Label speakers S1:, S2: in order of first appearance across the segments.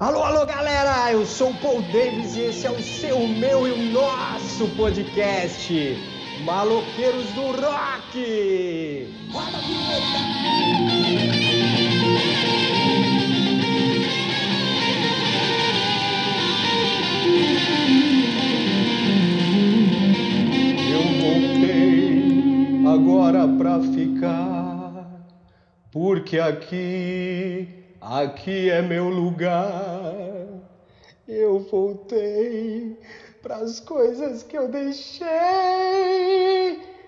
S1: Alô, alô, galera! Eu sou o Paul Davis e esse é o seu, meu e o nosso podcast, Maloqueiros do Rock! Roda a Eu voltei agora pra ficar, porque aqui aqui é meu lugar. Eu voltei para as coisas que eu deixei.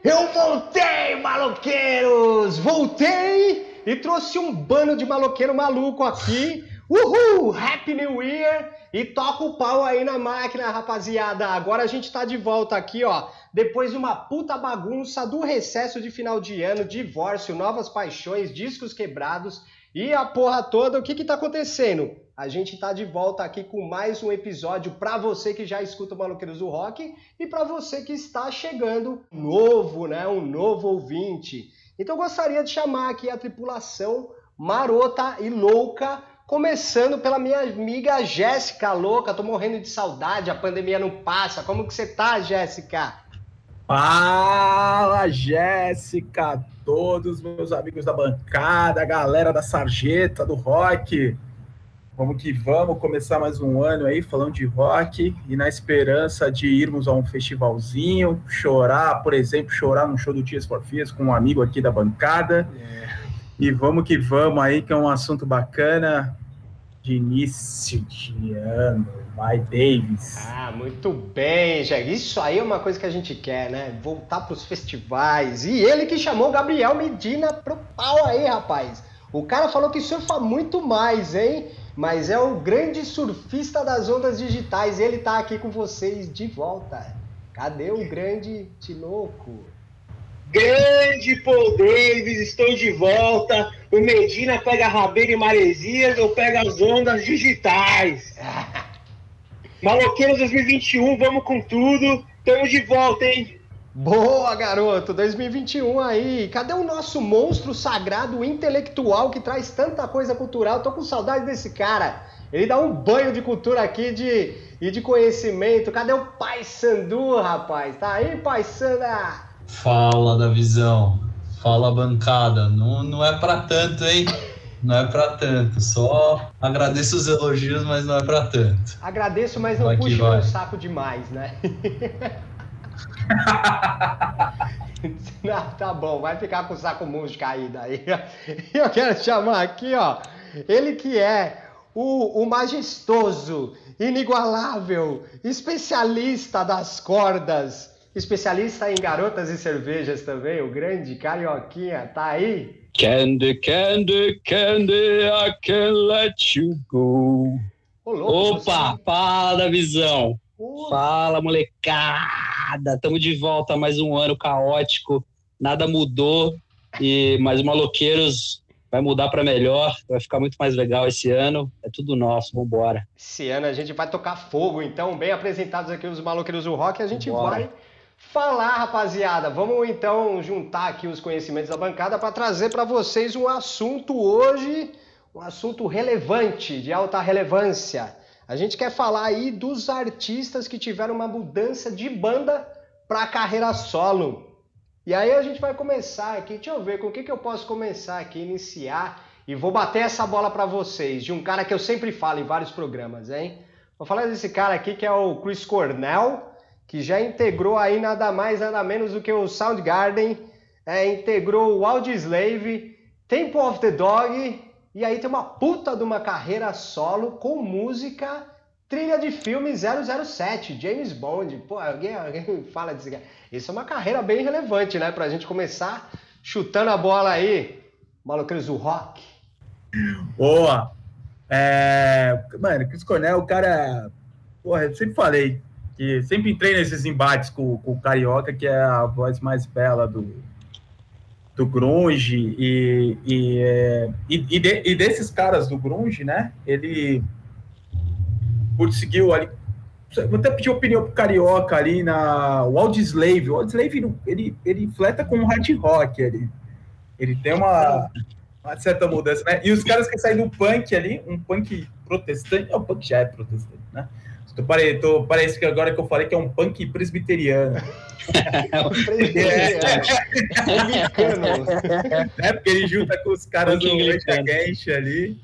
S1: Eu voltei, maloqueiros! Voltei e trouxe um bando de maloqueiro maluco aqui. Uhul! Happy New Year! E toca o pau aí na máquina, rapaziada. Agora a gente tá de volta aqui, ó. Depois de uma puta bagunça do recesso de final de ano, divórcio, novas paixões, discos quebrados e a porra toda, o que que tá acontecendo? A gente tá de volta aqui com mais um episódio para você que já escuta o Maluqueiros do Rock e para você que está chegando novo, né, um novo ouvinte. Então eu gostaria de chamar aqui a tripulação marota e louca, começando pela minha amiga Jéssica louca, tô morrendo de saudade, a pandemia não passa. Como que você tá, Jéssica?
S2: Fala, Jéssica, todos meus amigos da bancada, galera da sarjeta, do rock. Vamos que vamos começar mais um ano aí falando de rock e na esperança de irmos a um festivalzinho, chorar, por exemplo, chorar num show do Dias for Fears com um amigo aqui da bancada. É. E vamos que vamos aí, que é um assunto bacana de início de ano, My Davis.
S1: Ah, muito bem, já. Isso aí é uma coisa que a gente quer, né? Voltar para os festivais. E ele que chamou Gabriel Medina pro pau aí, rapaz. O cara falou que surfa muito mais, hein? Mas é o grande surfista das ondas digitais. Ele tá aqui com vocês de volta. Cadê o grande Tinoco?
S3: Grande Paul Davis, estou de volta. O Medina pega rabeira e maresias, eu pego as ondas digitais. Maloqueiros 2021, vamos com tudo. Estamos de volta, hein?
S1: Boa, garoto! 2021 aí. Cadê o nosso monstro sagrado intelectual que traz tanta coisa cultural? Tô com saudade desse cara. Ele dá um banho de cultura aqui de, e de conhecimento. Cadê o Pai Sandu, rapaz? Tá aí, Pai Sanda?
S4: Fala da visão, fala bancada. Não, não é para tanto, hein? Não é para tanto. Só agradeço os elogios, mas não é para tanto.
S1: Agradeço, mas não puxe meu saco demais, né? não, tá bom, vai ficar com o saco música aí daí. Eu quero chamar aqui, ó, ele que é o, o majestoso, inigualável, especialista das cordas, especialista em garotas e cervejas também, o grande Carioquinha, tá aí?
S5: Candy, candy, candy, I can't let you go. Louco, Opa, você... fala da visão. Fala, molecada. Estamos de volta mais um ano caótico. Nada mudou. E mais o Maloqueiros vai mudar para melhor. Vai ficar muito mais legal esse ano. É tudo nosso. Vambora.
S1: Esse ano a gente vai tocar fogo. Então, bem apresentados aqui os Maloqueiros do Rock, a gente Vambora. vai falar, rapaziada. Vamos então juntar aqui os conhecimentos da bancada para trazer para vocês um assunto hoje, um assunto relevante, de alta relevância. A gente quer falar aí dos artistas que tiveram uma mudança de banda para carreira solo. E aí a gente vai começar aqui, deixa eu ver com o que, que eu posso começar aqui, iniciar e vou bater essa bola para vocês, de um cara que eu sempre falo em vários programas, hein? Vou falar desse cara aqui que é o Chris Cornell, que já integrou aí nada mais, nada menos do que o Soundgarden, é, integrou o Audioslave, Temple of the Dog, e aí tem uma puta de uma carreira solo com música, trilha de filme 007, James Bond. Pô, alguém, alguém fala disso. Isso é uma carreira bem relevante, né? Pra gente começar chutando a bola aí. Maluqueiros do rock.
S2: Boa! É... Mano, Chris Cornell, o cara. Porra, eu sempre falei, que sempre entrei nesses embates com, com o Carioca, que é a voz mais bela do, do grunge e, e, é, e, e, de, e, desses caras do grunge, né? Ele conseguiu ali. Vou até pedir opinião pro Carioca ali na o Audioslave. O Audioslave, ele, ele fleta com hard rock. Ele, ele tem uma, uma certa mudança, né? E os caras que saem do punk ali, um punk protestante. É, o punk já é protestante, né? Tô, pare, tô, parece que agora que eu falei que é um punk presbiteriano. é, é, porque ele junta com os caras do Leite Against ali,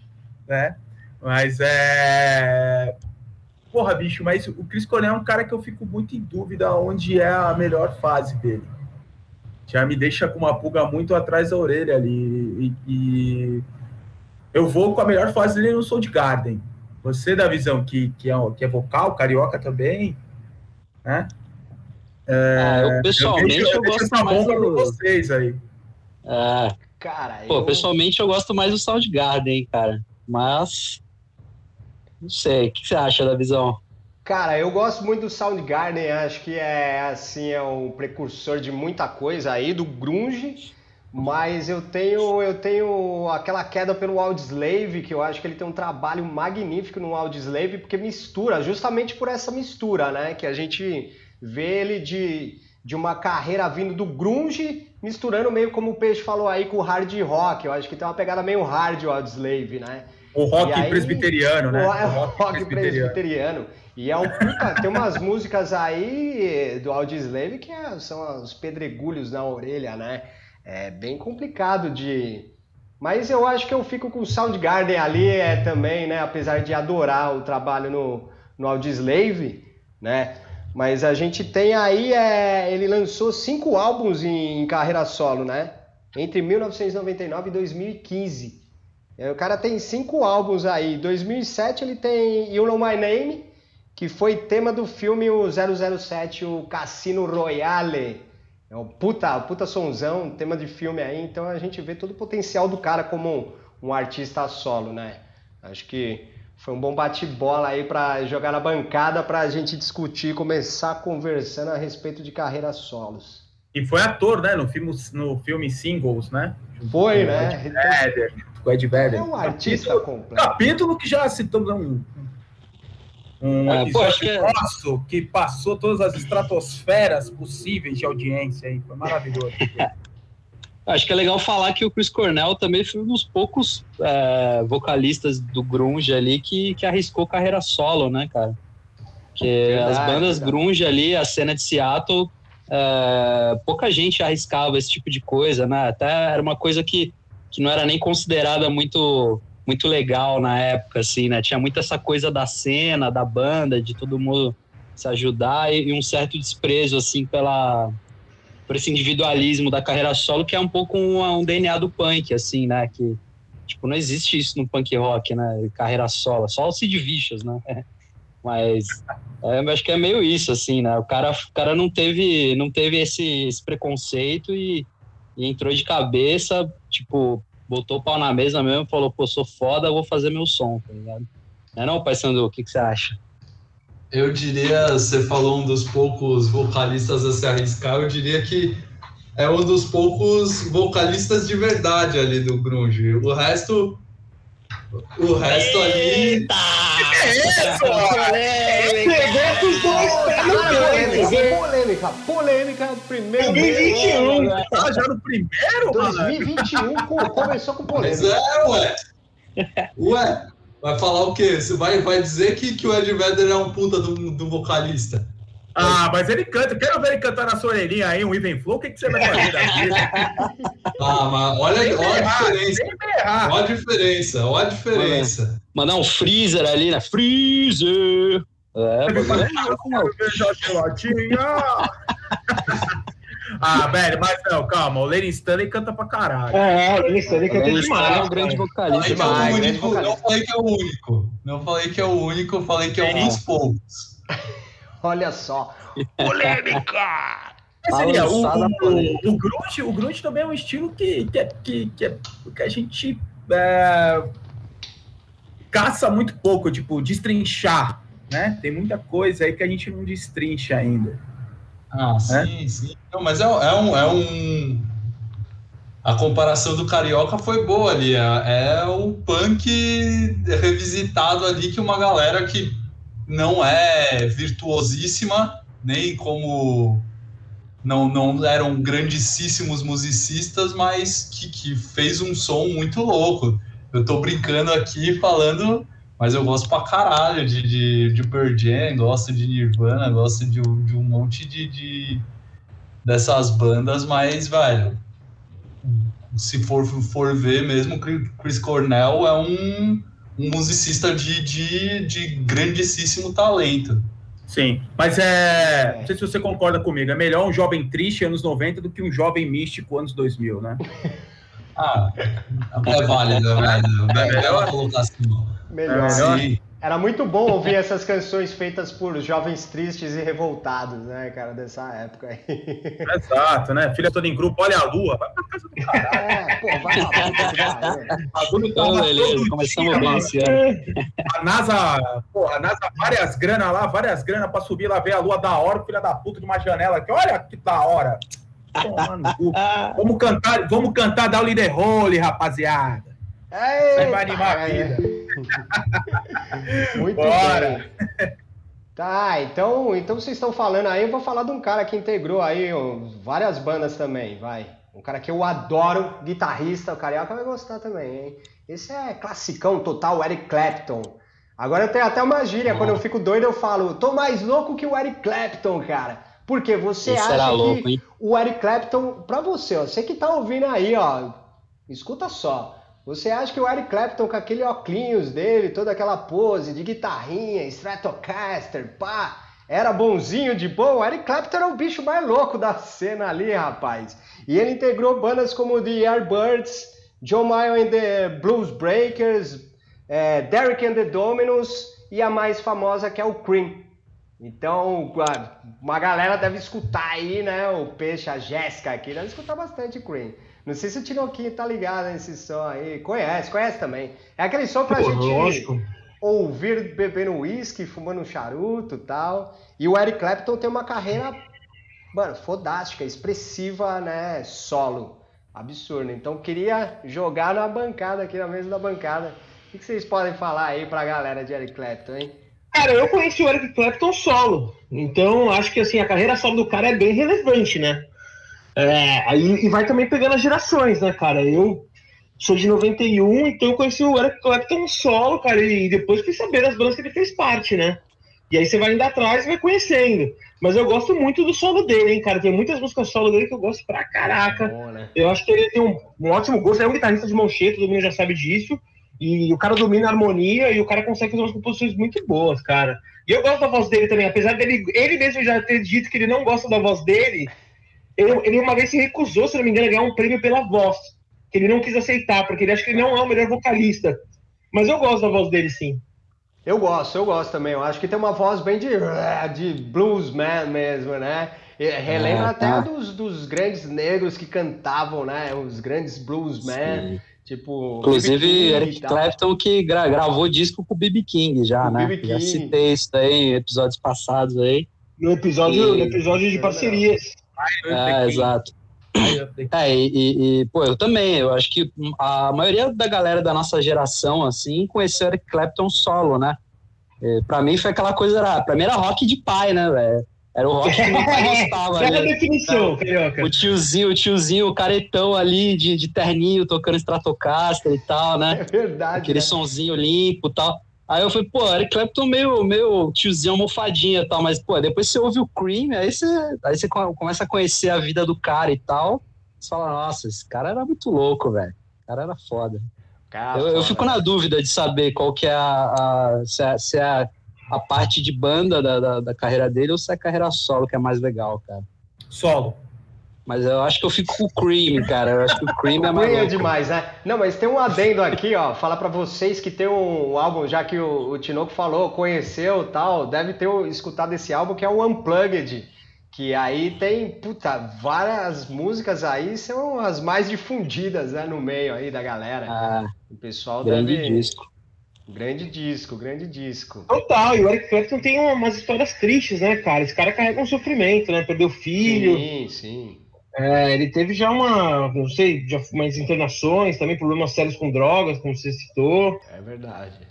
S2: né? Mas é. Porra, bicho, mas o Chris Cornell é um cara que eu fico muito em dúvida onde é a melhor fase dele. Já me deixa com uma pulga muito atrás da orelha ali. E, e eu vou com a melhor fase dele no Soul Garden. Você da visão que, que, é, que é vocal, carioca também, né?
S5: É, ah, eu pessoalmente eu, deixo, eu, eu gosto mais do...
S2: vocês aí.
S5: É. Cara, Pô, eu... pessoalmente eu gosto mais do Soundgarden, cara. Mas não sei, o que você acha da visão?
S1: Cara, eu gosto muito do Soundgarden, acho que é assim, é um precursor de muita coisa aí, do grunge, mas eu tenho eu tenho aquela queda pelo Audioslave, que eu acho que ele tem um trabalho magnífico no Audioslave, porque mistura, justamente por essa mistura, né, que a gente vê ele de, de uma carreira vindo do grunge, misturando meio como o Peixe falou aí com o hard rock, eu acho que tem uma pegada meio hard o Audioslave, né?
S2: O rock aí, presbiteriano, né? O,
S1: o rock, rock presbiteriano. presbiteriano. E é um puta, tem umas músicas aí do Audioslave que é, são os pedregulhos na orelha, né? É bem complicado de. Mas eu acho que eu fico com o Soundgarden ali é, também, né? Apesar de adorar o trabalho no, no Audioslave, né? Mas a gente tem aí, é, ele lançou cinco álbuns em, em carreira solo, né? Entre 1999 e 2015. É, o cara tem cinco álbuns aí. Em 2007 ele tem You Know My Name, que foi tema do filme o 007, o Cassino Royale. É um puta, puta sonzão, tema de filme aí. Então a gente vê todo o potencial do cara como um, um artista solo, né? Acho que foi um bom bate-bola aí para jogar na bancada para a gente discutir, começar conversando a respeito de carreiras solos.
S2: E foi ator, né? No filme, no filme Singles, né?
S1: Foi, né? Ed
S2: Vedder, o Ed Vedder.
S1: É um artista
S2: capítulo,
S1: completo.
S2: Capítulo que já citamos um, um é, episódio que... É- nosso que passou todas as estratosferas possíveis de audiência aí. Foi maravilhoso.
S5: Acho que é legal falar que o Chris Cornell também foi um dos poucos é, vocalistas do grunge ali que, que arriscou carreira solo, né, cara? Que verdade, as bandas verdade. grunge ali, a cena de Seattle, é, pouca gente arriscava esse tipo de coisa, né? Até era uma coisa que, que não era nem considerada muito muito legal na época, assim, né? Tinha muito essa coisa da cena, da banda, de todo mundo se ajudar e, e um certo desprezo, assim, pela por esse individualismo da carreira solo, que é um pouco um, um DNA do punk, assim, né? Que, tipo, não existe isso no punk rock, né? Carreira solo, só o Sid Vicious, né? Mas é, acho que é meio isso, assim, né? O cara, o cara não teve, não teve esse, esse preconceito e, e, entrou de cabeça, tipo, botou o pau na mesa mesmo, falou, pô, sou foda, vou fazer meu som, tá ligado? Não é não, Pai Sandu? O que, que você acha?
S4: Eu diria, você falou um dos poucos vocalistas a se arriscar, eu diria que é um dos poucos vocalistas de verdade ali do grunge. O resto, o resto
S1: Eita! ali. Que é isso? Polêmica! os dois pés Polêmica, polêmica, primeiro.
S2: 2021. Ah, já no primeiro,
S1: 2021 começou com polêmica. Mas
S4: é, ué. Ué. Vai falar o quê? Você vai, vai dizer que, que o Ed Vedder é um puta do, do vocalista.
S2: Ah, mas ele canta. Quero ver ele cantar na sua orelhinha aí, um Even Flow. O que, que você vai fazer da vida?
S4: Ah, mas olha, olha a diferença. Olha a diferença, olha a diferença.
S5: Mandar um freezer ali, né? Freezer! É,
S2: Ah, velho, mas não, calma. O Lenny Stanley canta pra caralho.
S1: É, o Lenny Stanley canta demais.
S5: É um grande vocalista.
S4: Demais, é único, não falei que é o único. Não falei que é o único, eu falei que é um dos poucos.
S1: Olha só. Polêmica!
S2: Seria, o, o, o, grunge, o grunge também é um estilo que, que, que, que, é, que a gente é, caça muito pouco, tipo, destrinchar, né? Tem muita coisa aí que a gente não destrincha ainda.
S4: Ah, né? sim, sim. Não, mas é, é, um, é um. A comparação do Carioca foi boa ali. É, é o punk revisitado ali que uma galera que não é virtuosíssima, nem como. Não, não eram grandíssimos musicistas, mas que, que fez um som muito louco. Eu tô brincando aqui falando Mas eu gosto pra caralho de, de, de Pearl Jam, gosto de Nirvana, gosto de, de um monte de, de dessas bandas, mas, velho, se for, for ver mesmo, Chris Cornell é um, um musicista de, de, de grandíssimo talento.
S2: Sim, mas é. Não sei se você concorda comigo. É melhor um jovem triste anos 90 do que um jovem místico anos 2000, né?
S4: ah, é válido, é válido. É melhor colocação.
S1: Melhor. É melhor. Sim. Era muito bom ouvir essas canções feitas por jovens tristes e revoltados, né, cara, dessa época aí.
S2: Exato, né? Filha toda em grupo, olha a lua, vai pra casa do caralho. É, pô, vai lá, A lua tava beleza, começamos bem esse ano. A NASA, pô, a NASA, várias granas lá, várias granas pra subir lá ver a lua da hora, filha da puta de uma janela aqui, olha que da hora. vamos cantar, vamos cantar Down the Hole, rapaziada. Você vai animar a vida.
S1: Muito Bora. bem. Tá, então, então vocês estão falando aí, eu vou falar de um cara que integrou aí ó, várias bandas também, vai. Um cara que eu adoro, guitarrista, o Carioca vai gostar também, hein? Esse é classicão total, Eric Clapton. Agora eu tenho até uma gíria, quando eu fico doido eu falo, tô mais louco que o Eric Clapton, cara. Porque você Esse acha louco, que hein? o Eric Clapton, pra você, ó, você que tá ouvindo aí, ó, escuta só. Você acha que o Eric Clapton com aquele óculos dele, toda aquela pose de guitarrinha, Stratocaster, pá, era bonzinho de bom? O Eric Clapton era o bicho mais louco da cena ali, rapaz. E ele integrou bandas como The Airbirds, John Mayer and the Blues Breakers, é, Derek and the Dominos e a mais famosa que é o Cream. Então, uma galera deve escutar aí, né? O Peixe, a Jéssica aqui, deve escutar bastante Cream. Não sei se o Tinoquinho tá ligado nesse som aí. Conhece, conhece também. É aquele som pra Pô, gente lógico. ouvir bebendo uísque, fumando um charuto e tal. E o Eric Clapton tem uma carreira, mano, fodástica, expressiva, né? Solo. Absurdo. Então queria jogar na bancada, aqui na mesa da bancada. O que vocês podem falar aí pra galera de Eric Clapton, hein?
S3: Cara, eu conheci o Eric Clapton solo. Então acho que assim, a carreira solo do cara é bem relevante, né? É, aí, e vai também pegando as gerações, né, cara? Eu sou de 91, então eu conheci o Eric Clapton solo, cara, e depois fui saber das bandas que ele fez parte, né? E aí você vai indo atrás e vai conhecendo. Mas eu gosto muito do solo dele, hein, cara? Tem muitas músicas solo dele que eu gosto pra caraca. Bom, né? Eu acho que ele tem um, um, ótimo gosto. É um guitarrista de mão cheia, todo mundo já sabe disso. E o cara domina a harmonia e o cara consegue fazer umas composições muito boas, cara. E eu gosto da voz dele também, apesar dele ele mesmo já ter dito que ele não gosta da voz dele. Ele, ele uma vez se recusou, se não me engano, a ganhar um prêmio pela voz. Que ele não quis aceitar, porque ele acha que ele não é o melhor vocalista. Mas eu gosto da voz dele, sim.
S1: Eu gosto, eu gosto também. Eu acho que tem uma voz bem de, de bluesman mesmo, né? Relembra é, até tá. dos, dos grandes negros que cantavam, né? Os grandes bluesmen. Tipo,
S5: Inclusive, Eric Clapton que gra gravou disco com o B.B. King já, o né? King. Já citei isso aí em episódios passados aí.
S3: No episódio, e... no episódio de parcerias.
S5: É, exato. É, e, e, pô, eu também, eu acho que a maioria da galera da nossa geração, assim, conheceu Eric Clapton solo, né? E, pra mim foi aquela coisa, era, pra mim era rock de pai, né, velho? Era o rock que meu pai gostava.
S3: É a definição, carioca.
S5: O tiozinho, o tiozinho, o caretão ali de, de terninho, tocando Stratocaster e tal, né?
S1: É verdade.
S5: Aquele né? sonzinho limpo e tal. Aí eu falei, pô, Eric Clapton meio, meio tiozinho almofadinha e tal, mas, pô, depois você ouve o Cream, aí você, aí você começa a conhecer a vida do cara e tal, você fala, nossa, esse cara era muito louco, velho. O cara era foda. Cara, eu, foda. eu, fico na dúvida de saber qual que é a, a se, é, se é a, a, parte de banda da, da, da carreira dele ou se é a carreira solo que é mais legal, cara.
S2: Solo.
S5: Mas eu acho que eu fico com o Cream, cara. Eu acho que o Cream é mais.
S1: é demais, né? Não, mas tem um adendo aqui, ó. Falar para vocês que tem um álbum, já que o, o Tinoco falou, conheceu tal, deve ter escutado esse álbum que é o Unplugged. Que aí tem, puta, várias músicas aí são as mais difundidas, né, no meio aí da galera. Ah, o pessoal
S5: grande
S1: deve...
S5: disco.
S1: Grande disco, grande disco.
S3: Total, e o Eric Clapton tem umas histórias tristes, né, cara? Esse cara carrega um sofrimento, né? Perdeu filho.
S1: Sim, sim.
S3: É, ele teve já uma, não sei, já umas internações, também problemas sérios com drogas, como você citou.
S1: É verdade.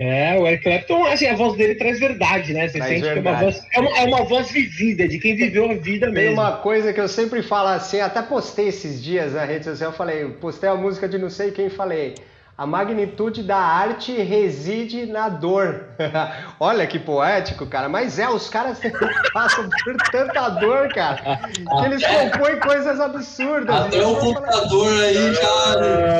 S3: É, o Eric Clapton, assim, a voz dele traz verdade, né? Você traz sente verdade. que é uma, voz, é, uma, é uma voz vivida, de quem viveu a vida mesmo.
S1: Tem uma coisa que eu sempre falo assim, até postei esses dias na rede social, eu falei, postei a música de não sei quem, falei, A magnitude da arte reside na dor. Olha que poético, cara. Mas é, os caras passam por tanta dor, cara, que eles compõem coisas absurdas.
S4: Até o computador falar... aí já,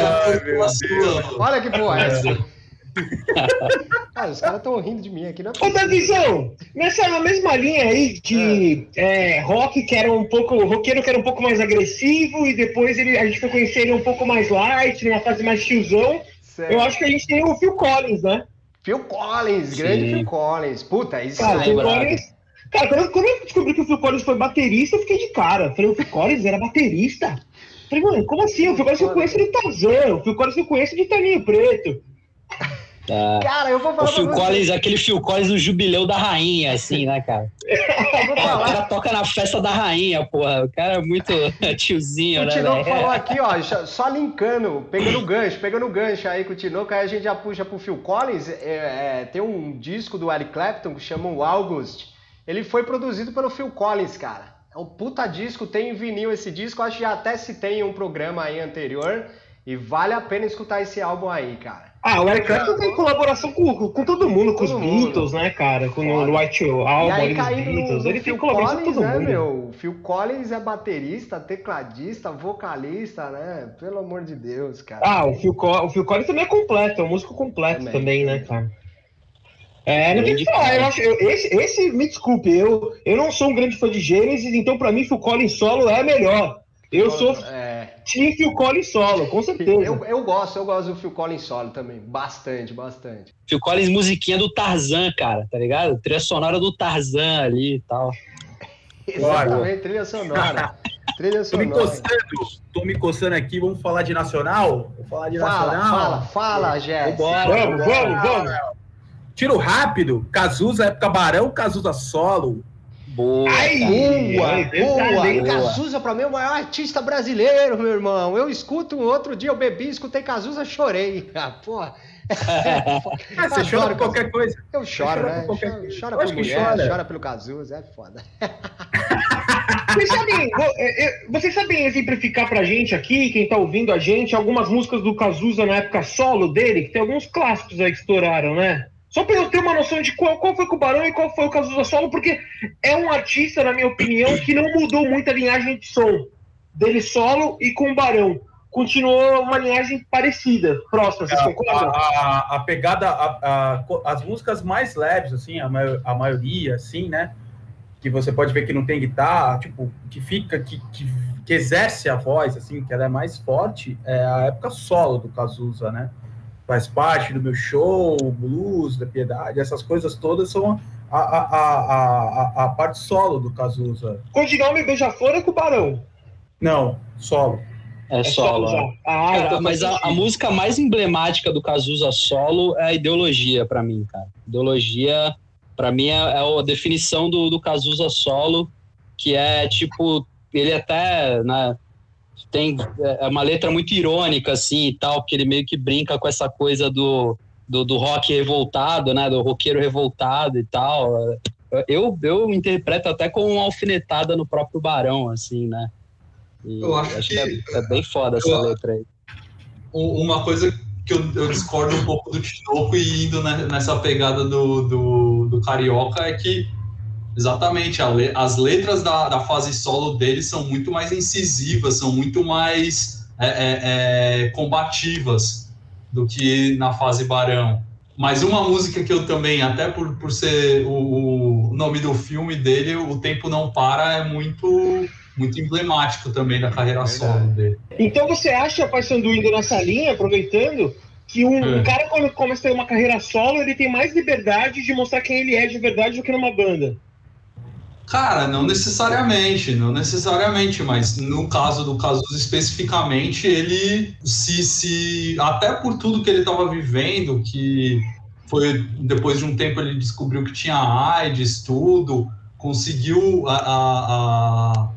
S4: já
S1: Olha que poético. ah, os caras estão rindo de mim aqui, não
S3: é Ô, Davizão, nessa mesma linha aí de é. É, rock que era um pouco. roqueiro que era um pouco mais agressivo, e depois ele, a gente foi conhecer ele um pouco mais light, numa fase mais tiozão. Certo. Eu acho que a gente tem o Phil Collins, né?
S1: Phil Collins, grande Sim. Phil Collins. Puta, isso
S3: cara, Phil Collins, cara, quando eu, quando eu descobri que o Phil Collins foi baterista, eu fiquei de cara. Falei, o Phil Collins era baterista? Falei, mano, como assim? O Phil Collins eu conheço de Tarzan, o Phil Collins eu conheço de Taninho Preto.
S5: Tá. Cara, eu vou falar. O Phil Collins, aquele Phil Collins no jubileu da rainha, assim, né, cara? o cara toca na festa da rainha, porra. O cara é muito tiozinho,
S1: o
S5: né?
S1: O Tinoco falou aqui, ó, só linkando, pegando o gancho, pegando o gancho aí com o Tinoco, aí a gente já puxa pro Phil Collins. É, é, tem um disco do Eric Clapton que chama o August. Ele foi produzido pelo Phil Collins, cara. É um puta disco, tem vinil esse disco, acho que já até citei em um programa aí anterior. E vale a pena escutar esse álbum aí, cara.
S3: Ah, o Eric Clapton tem colaboração com, com todo mundo, com todo os mundo. Beatles, né, cara? Com o White Album, e aí, caindo Beatles. No, ele tem colaboração Collins, com todo né, mundo. Meu?
S1: Phil Collins é baterista, tecladista, vocalista, né? Pelo amor de Deus, cara.
S3: Ah, o Phil, o Phil Collins também é completo, é um músico completo também, também né, cara? É, não tem que falar, eu acho, eu, esse, esse, me desculpe, eu, eu não sou um grande fã de Gênesis, então pra mim Phil Collins solo é melhor. Eu sou é... Team Phil Collins solo, com certeza.
S1: Eu, eu gosto, eu gosto do Phil Collins solo também. Bastante, bastante.
S5: Phil Collins, musiquinha do Tarzan, cara, tá ligado? Trilha sonora do Tarzan ali e tal.
S1: Exatamente, trilha sonora. trilha sonora.
S2: Tô me, coçando, tô me coçando aqui, vamos falar de nacional? Vou falar de
S1: fala,
S2: nacional.
S1: Fala, fala, Jéssica.
S3: Vamos, vamos, vamos.
S2: Tiro rápido, Cazuza, época Barão, Cazuza solo.
S1: Boa, Ai, boa, boa. Cazuza, pra mim, é o maior artista brasileiro, meu irmão. Eu escuto, um outro dia eu bebi, escutei Cazuza, chorei. Ah, porra.
S2: ah, você chora por qualquer coisa.
S1: Eu choro, né? Chora, chora por mulher, chora. chora pelo Cazuza, é foda.
S3: Vocês sabem, é, é, vocês sabem exemplificar pra gente aqui, quem tá ouvindo a gente, algumas músicas do Cazuza na época solo dele, que tem alguns clássicos aí que estouraram, né? Só para eu ter uma noção de qual, qual foi com o Barão e qual foi o Cazuza Solo, porque é um artista, na minha opinião, que não mudou muito a linhagem de som dele solo e com o Barão. Continuou uma linhagem parecida, próxima, vocês concordam?
S2: A, a, a pegada, a, as músicas mais leves, assim, a, maior, a maioria, assim, né? Que você pode ver que não tem guitarra, tipo, que fica, que, que, que exerce a voz, assim, que ela é mais forte, é a época solo do Cazuza, né? Faz parte do meu show, blues, da piedade, essas coisas todas são a, a, a, a, a parte solo do Cazuza.
S3: Codinome Beija-Flor é com o Barão?
S2: Não, solo.
S5: É, é solo. solo ah, cara, mas a, a, música mais emblemática do Cazuza solo é a ideologia para mim, cara. Ideologia, para mim, é, é, a definição do, do Cazuza solo, que é tipo, ele até, né, tem é uma letra muito irônica assim e tal, porque ele meio que brinca com essa coisa do, do, do rock revoltado, né, do roqueiro revoltado e tal. Eu, eu interpreto até como uma alfinetada no próprio Barão, assim, né? E eu acho, acho que, que é, é, bem foda essa eu, letra aí.
S4: Uma coisa que eu, eu, discordo um pouco do Tinoco e indo nessa pegada do, do, do Carioca é que Exatamente, as letras da, da fase solo dele são muito mais incisivas, são muito mais é, é, é, combativas do que na fase Barão. Mas uma música que eu também, até por, por ser o, o nome do filme dele, O Tempo Não Para, é muito muito emblemático também da carreira solo dele.
S3: Então você acha, passando indo nessa linha, aproveitando, que um, é. um, cara quando começa a ter uma carreira solo, ele tem mais liberdade de mostrar quem ele é de verdade do que numa banda?
S4: Cara, não necessariamente, não necessariamente, mas no caso do Cazuza especificamente, ele se, se até por tudo que ele estava vivendo, que foi depois de um tempo ele descobriu que tinha AIDS, tudo, conseguiu a, a, a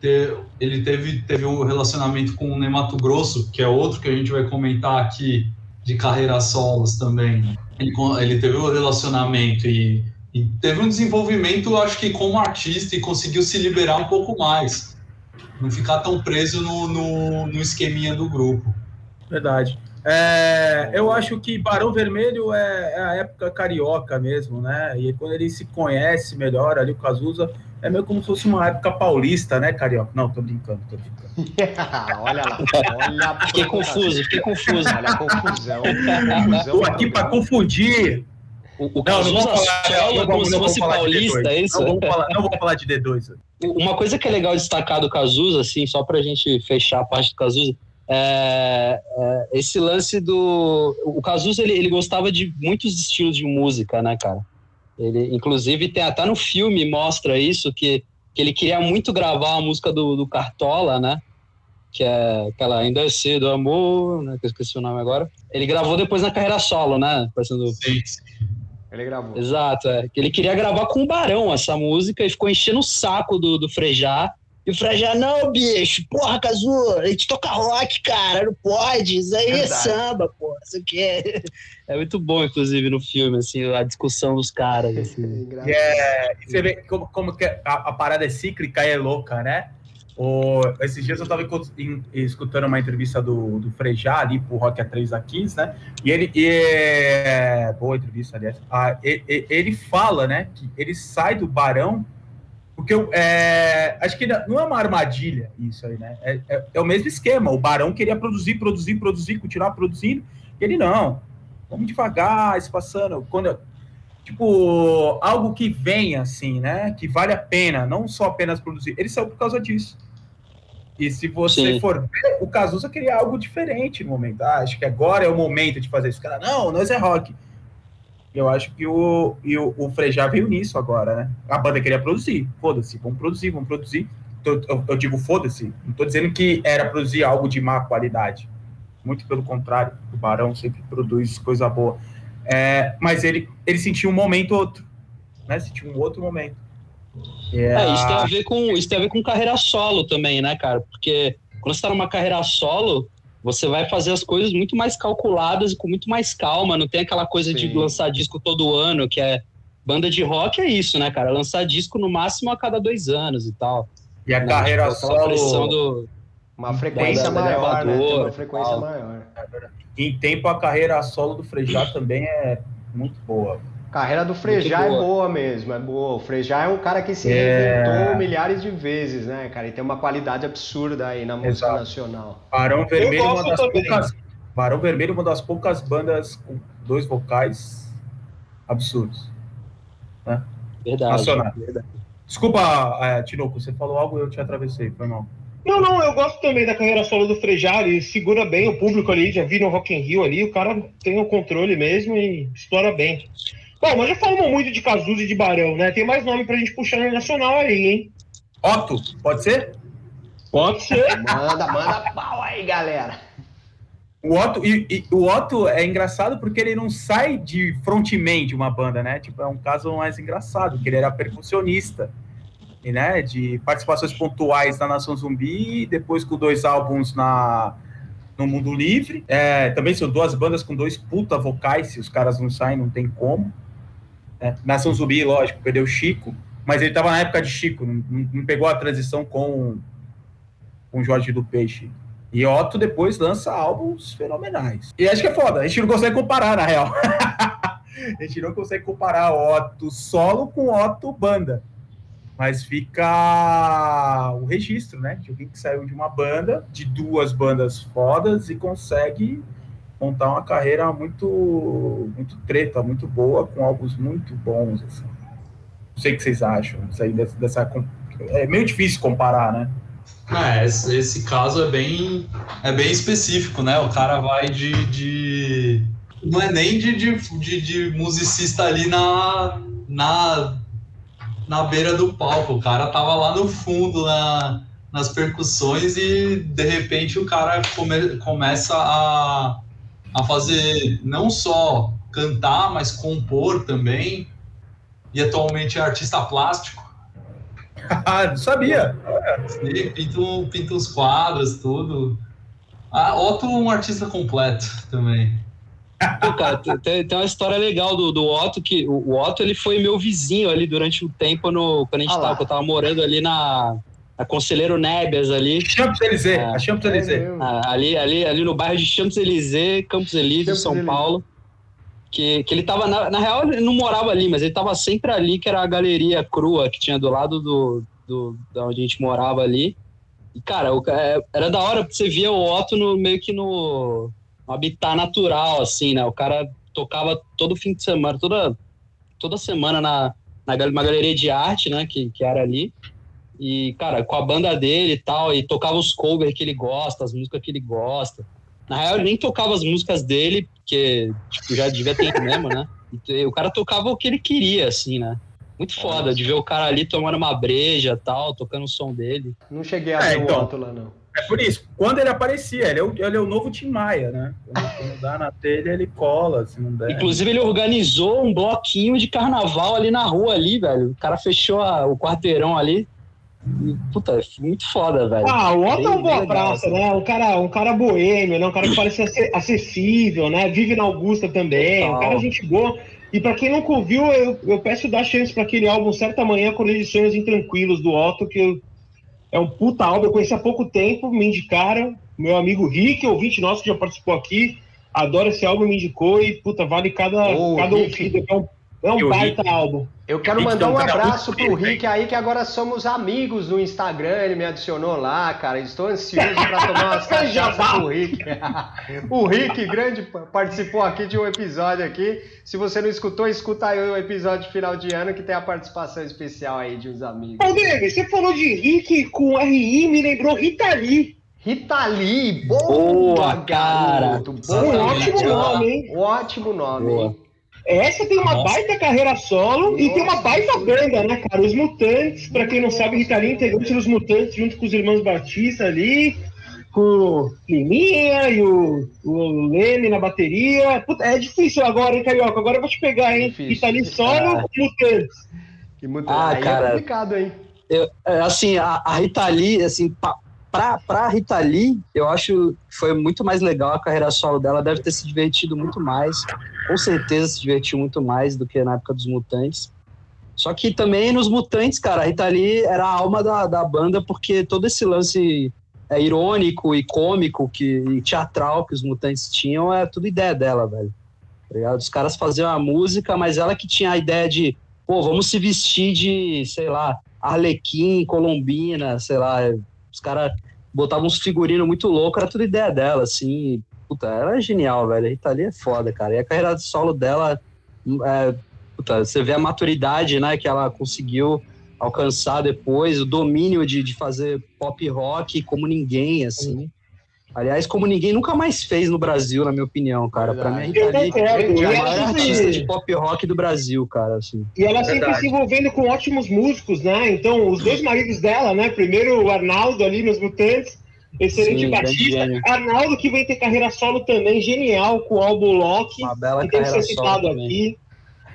S4: ter, ele teve, teve um relacionamento com o Nemato Grosso, que é outro que a gente vai comentar aqui de carreira solos também. Ele, ele teve um relacionamento e e teve um desenvolvimento, acho que como artista, e conseguiu se liberar um pouco mais. Não ficar tão preso no, no, no esqueminha do grupo.
S2: Verdade. É, eu acho que Barão Vermelho é, é, a época carioca mesmo, né? E quando ele se conhece melhor ali, o Cazuza, é meio como se fosse uma época paulista, né, carioca? Não, tô brincando, tô brincando.
S1: olha lá, olha.
S5: Fiquei confuso, fiquei confuso.
S1: Olha a confusão.
S2: Tô aqui para confundir.
S5: O, o não, não vou falar, não, como se fosse paulista, é isso?
S2: Não vou, falar, não falar de D2.
S5: Uma coisa que é legal destacar do Cazuza, assim, só pra gente fechar a parte do Cazuza, é, é, esse lance do. O Cazuza ele, ele gostava de muitos estilos de música, né, cara? Ele, inclusive, tem até no filme mostra isso, que, que ele queria muito gravar a música do, do Cartola, né? Que é aquela Ainda é Cedo Amor, né? Que eu esqueci o nome agora. Ele gravou depois na carreira solo, né? Parecendo...
S1: Sim, sim. Ele gravou.
S5: Exato, é. Ele queria gravar com o Barão essa música e ficou enchendo o saco do, do Frejá e o Frajá, não, bicho, porra, Cazu, a gente toca rock, cara, não pode, isso aí é samba, porra, isso aqui é... É muito bom, inclusive, no filme, assim, a discussão dos caras, assim.
S2: É, você vê como, como que a, a, parada é cíclica e é louca, né? O, esses dias eu estava escutando uma entrevista do, do Frejá ali pro Rock A3 aqui, né? E ele. E, é, boa entrevista, aliás. Ah, ele, ele fala, né? Que ele sai do Barão porque eu é, acho que não é uma armadilha isso aí, né? É, é, é, o mesmo esquema. O Barão queria produzir, produzir, produzir, continuar produzindo. E ele não. Vamos devagar, espaçando. Quando, tipo, algo que vem assim, né? Que vale a pena, não só apenas produzir. Ele saiu por causa disso. E se você Sim. for ver, o Cazuza queria algo diferente no momento. Ah, acho que agora é o momento de fazer isso. Cara, não, nós é rock. Eu acho que o, e o, o Frejá veio nisso agora, né? A banda queria produzir. Foda-se, vamos produzir, vamos produzir. Eu, eu, eu digo foda-se. Não tô dizendo que era produzir algo de má qualidade. Muito pelo contrário, o Barão sempre produz coisa boa. É, mas ele, ele sentiu um momento outro. Né? Sentiu um outro momento.
S5: É, isso tem a ver com isso tem a ver com carreira solo também, né, cara? Porque quando você tá numa carreira solo, você vai fazer as coisas muito mais calculadas e com muito mais calma. Não tem aquela coisa Sim. de lançar disco todo ano, que é. Banda de rock é isso, né, cara? Lançar disco no máximo a cada dois anos e tal.
S2: E a né? carreira tipo, solo.
S1: Do, uma frequência maior, né? Tem uma frequência maior.
S2: Em tempo, a carreira solo do Frejá também é muito boa.
S1: Carreira do Frejá é boa mesmo, é boa. O Frejá é um cara que se é... reinventou milhares de vezes, né, cara? E tem uma qualidade absurda aí na música Exato. nacional.
S2: Barão Vermelho, uma das poucas. Barão Vermelho, uma das poucas bandas com dois vocais absurdos. Né?
S5: Verdade. Nacional. Verdade.
S2: Desculpa, é, Tinoco, você falou algo e eu te atravessei, foi mal.
S3: Não, não, eu gosto também da carreira solo do Frejá, ele segura bem o público ali, já vi no Rock in Rio ali, o cara tem o controle mesmo e explora bem. Bom, mas já falamos muito de Cazuza e de Barão, né? Tem mais nome pra gente puxar no nacional aí, hein?
S2: Otto, pode ser?
S3: Pode ser.
S1: manda, manda pau aí, galera.
S2: O Otto, e, e, o Otto é engraçado porque ele não sai de frontman de uma banda, né? Tipo, é um caso mais engraçado, que ele era percussionista, e, né? De participações pontuais na Nação Zumbi, depois com dois álbuns na, no Mundo Livre. É, também são duas bandas com dois puta vocais, se os caras não saem, não tem como. Né? Nação Zumbi, lógico, perdeu o Chico, mas ele estava na época de Chico, não, não, pegou a transição com o Jorge do Peixe. E Otto depois lança álbuns fenomenais. E acho que é foda, a gente não consegue comparar, na real. a gente não consegue comparar Otto solo com Otto banda. Mas fica o registro, né? De alguém que saiu de uma banda, de duas bandas fodas e consegue montar uma carreira muito, muito treta, muito boa, com álbuns muito bons. Assim. Não sei o que vocês acham. Isso aí dessa, dessa é meio difícil comparar, né?
S4: É, esse, esse, caso é bem, é bem específico, né? O cara vai de. de não é nem de, de, de, musicista ali na, na, na beira do palco. O cara tava lá no fundo, na, nas percussões, e de repente o cara come, começa a, a fazer não só cantar, mas compor também. E atualmente é artista plástico.
S2: Ah, não sabia.
S4: Sim, pinta, pinta uns quadros, tudo. Ah, Otto um artista completo também.
S5: Tem, tem uma história legal do, do Otto, que o, Otto ele foi meu vizinho ali durante um tempo no, quando a gente ah tava, eu tava morando ali na, a Conselheiro Nébias ali.
S2: Champs-Élysées, a Champs-Élysées.
S5: É ali, ali, ali no bairro de Champs-Élysées, Campos Elíseos, São Paulo. Que, que ele tava, na, na real, ele não morava ali, mas ele tava sempre ali, que era a galeria crua que tinha do lado do, do, da onde a gente morava ali. E, cara, o, é, era da hora, porque você via o Otto no, meio que no, no habitat natural, assim, né? O cara tocava todo fim de semana, toda, toda semana na, na uma galeria de arte, né, que, que era ali. E, cara, com a banda dele e tal, e tocava os covers que ele gosta, as músicas que ele gosta. Na real, ele nem tocava as músicas dele, porque tipo, já devia ter mesmo, né? E o cara tocava o que ele queria, assim, né? Muito foda de ver o cara ali tomando uma breja tal, tocando o som dele.
S1: Não cheguei a é, ver então, o lá, não.
S2: É por isso, quando ele aparecia, ele é o, ele é o novo Tim Maia, né? Quando, quando dá na telha, ele cola, se não der.
S5: Inclusive, ele organizou um bloquinho de carnaval ali na rua, ali, velho. O cara fechou a, o quarteirão ali. E, puta, muito foda, velho.
S3: Ah, o Otto é um boa praça, assim. né? Um cara, um cara boêmio, né? Um cara que parece acessível, né? Vive na Augusta também. Total. Um cara gente boa. E para quem nunca ouviu, eu, eu peço dar chance para aquele álbum Certa Manhã com Edições Intranquilos do Otto, que eu é um puta álbum, eu conheci há pouco tempo, me indicaram. Meu amigo Rick, ouvinte nosso que já participou aqui, adora esse álbum, me indicou e, puta, vale cada, oh, cada ouvido. É um é um baita álbum.
S1: Eu quero mandar um abraço pro Rick aí, que agora somos amigos no Instagram. Ele me adicionou lá, cara. Estou ansioso para tomar umas cachaças com o Rick. o Rick, grande, participou aqui de um episódio aqui. Se você não escutou, escuta aí o episódio final de ano que tem a participação especial aí de uns amigos.
S3: Ô, David, você falou de Rick com RI, me lembrou Rita Lee.
S1: Rita Lee,
S5: boa, boa cara. Boa,
S3: um ótimo nome, hein?
S1: Ótimo nome, boa.
S3: Essa tem uma Nossa. baita carreira solo Nossa. e tem uma baita banda, né, cara? Os Mutantes, pra quem não sabe, Rita Lee integrante dos Mutantes junto com os irmãos Batista ali, com o Liminha e o, o Leme na bateria. Puta, é difícil agora, hein, Carioca? Agora eu vou te pegar, hein? Lee solo ah. Mutantes.
S1: Que Mutantes. Ah, Aí é cara, é complicado, hein?
S5: Eu, é, assim, a, a Rita Lee, assim, pa, pra, pra Rita Lee, eu acho que foi muito mais legal a carreira solo dela, deve ter se divertido muito mais com certeza se divertiu muito mais do que na época dos Mutantes. Só que também nos Mutantes, cara, a Rita Lee era a alma da, da banda, porque todo esse lance é, irônico e cômico que, e teatral que os Mutantes tinham é tudo ideia dela, velho. Tá os caras faziam a música, mas ela que tinha a ideia de, pô, vamos se vestir de, sei lá, Arlequim, Colombina, sei lá. Os caras botavam uns figurinos muito loucos, era tudo ideia dela, assim puta, ela é genial, velho. A Rita Lee é foda, cara. E a carreira solo dela, é, puta, você vê a maturidade, né, que ela conseguiu alcançar depois, o domínio de, de fazer pop rock como ninguém, assim. Aliás, como ninguém nunca mais fez no Brasil, na minha opinião, cara. Pra mim, a Rita Lee é a maior artista de pop rock do Brasil, cara. Assim.
S3: E ela sempre Verdade. se envolvendo com ótimos músicos, né? Então, os dois maridos dela, né? Primeiro o Arnaldo ali nos Mutantes, Excelente Sim, Batista. Arnaldo, que vem ter carreira solo também, genial, com o álbum Loki.
S5: Uma bela que tem que ser citado aqui.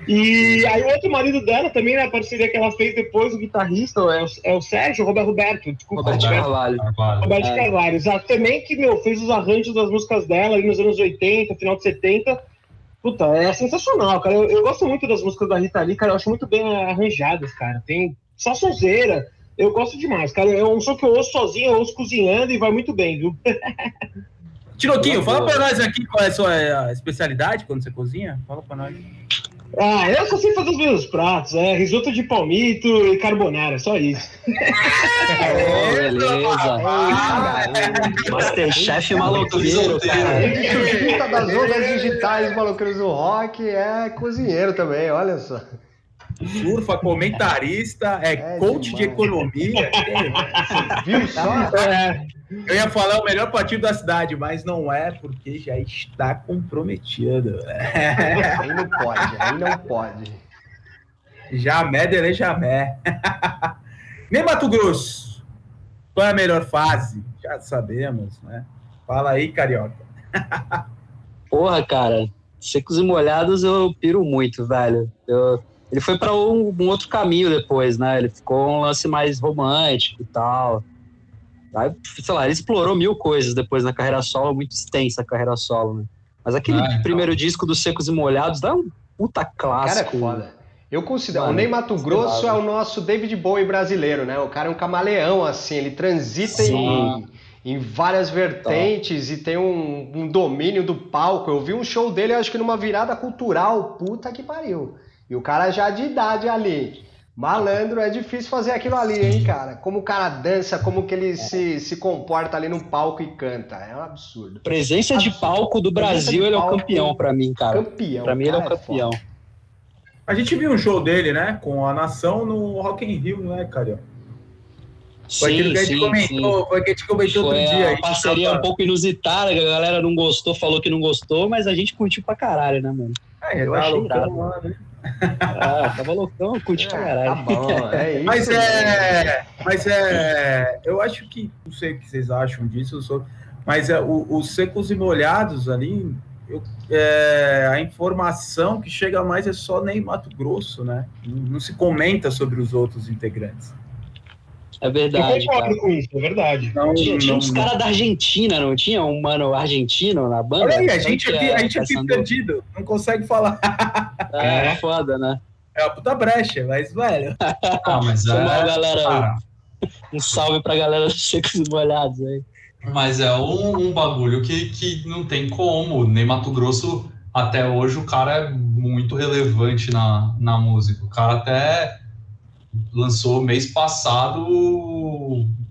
S3: E aí o outro marido dela também, na né, parceria que ela fez depois, o guitarrista, é o, é o Sérgio Roberto Roberto, desculpa.
S5: Roberto Carvalho.
S3: Roberto é. Carvalho, exato. Também que, meu, fez os arranjos das músicas dela ali nos anos 80, final de 70. Puta, é sensacional, cara. Eu, eu gosto muito das músicas da Rita Lee, cara. Eu acho muito bem arranjadas, cara. Tem só sonzeira. Eu gosto demais, cara. É um som que eu ouço sozinho, eu ouço cozinhando e vai muito bem, viu?
S2: Tiroquinho, fala pra nós aqui qual é a sua especialidade quando você cozinha. Fala pra nós.
S3: Ah, eu só sei fazer os meus pratos, é risoto de palmito e carbonara, só isso.
S5: oh, beleza. Masterchef maloqueiro, cara.
S1: Das outras digitais maloqueiros do rock é cozinheiro também, olha só
S2: surfa, comentarista, é, é coach demais. de economia.
S1: Viu só? É.
S2: Eu ia falar o melhor partido da cidade, mas não é porque já está comprometido.
S1: Aí não pode, aí não pode.
S2: Jamé dele jamé. Nem Mato Grosso. Qual é a melhor fase? Já sabemos, né? Fala aí, carioca.
S5: Porra, cara, secos e molhados eu piro muito, velho. Eu ele foi para um, um, outro caminho depois, né? Ele ficou um lance mais romântico e tal. Aí, sei lá, ele explorou mil coisas depois na carreira solo, muito extensa a carreira solo, né? Mas aquele ah, então. primeiro disco dos Secos e Molhados dá um puta clássico.
S1: Cara, é foda. Eu considero. Mano, o Ney Mato Grosso é o nosso David Bowie brasileiro, né? O cara é um camaleão, assim, ele transita em, em várias vertentes tá. e tem um, um, domínio do palco. Eu vi um show dele, acho que numa virada cultural, puta que pariu. E o cara já de idade ali. Malandro, é difícil fazer aquilo ali, hein, cara? Como o cara dança, como que ele é. se, se comporta ali no palco e canta. É um absurdo.
S5: Presença absurdo. de palco do Brasil, ele é o campeão para mim, cara.
S1: Campeão.
S5: Pra mim, ele é o é campeão.
S2: É a gente viu um show dele, né? Com a nação no Rock in Rio, né, cara?
S5: Foi sim, aquilo que a gente sim, comentou, sim. foi que a gente comentou foi outro dia. Uma parceria tava... um pouco inusitada, que a galera não gostou, falou que não gostou, mas a gente curtiu pra caralho, né, mano?
S2: É, eu achei irado. Lá, né?
S5: Ah, tava loucão, curti é, pra caralho. Tá bom,
S2: é isso. Mas é. Mas é. Eu acho que. Não sei o que vocês acham disso, sou, mas é, os secos e molhados ali. Eu, é, a informação que chega mais é só nem Mato Grosso, né? Não, não se comenta sobre os outros integrantes.
S5: É verdade.
S3: Eu concordo cara. com isso, é verdade. Não,
S5: tinha, tinha uns caras da Argentina, não tinha? Um mano argentino na banda? Olha
S2: aí, a gente aqui, a gente aqui perdido, não consegue falar.
S5: É, é foda, né?
S2: É uma puta brecha, mas, velho.
S5: Ah, mas é. Galera, ah. Um salve pra galera dos secos e molhados aí.
S4: Mas é um, um, bagulho que, que não tem como. Nem Mato Grosso, até hoje, o cara é muito relevante na, na música. O cara até lançou mês passado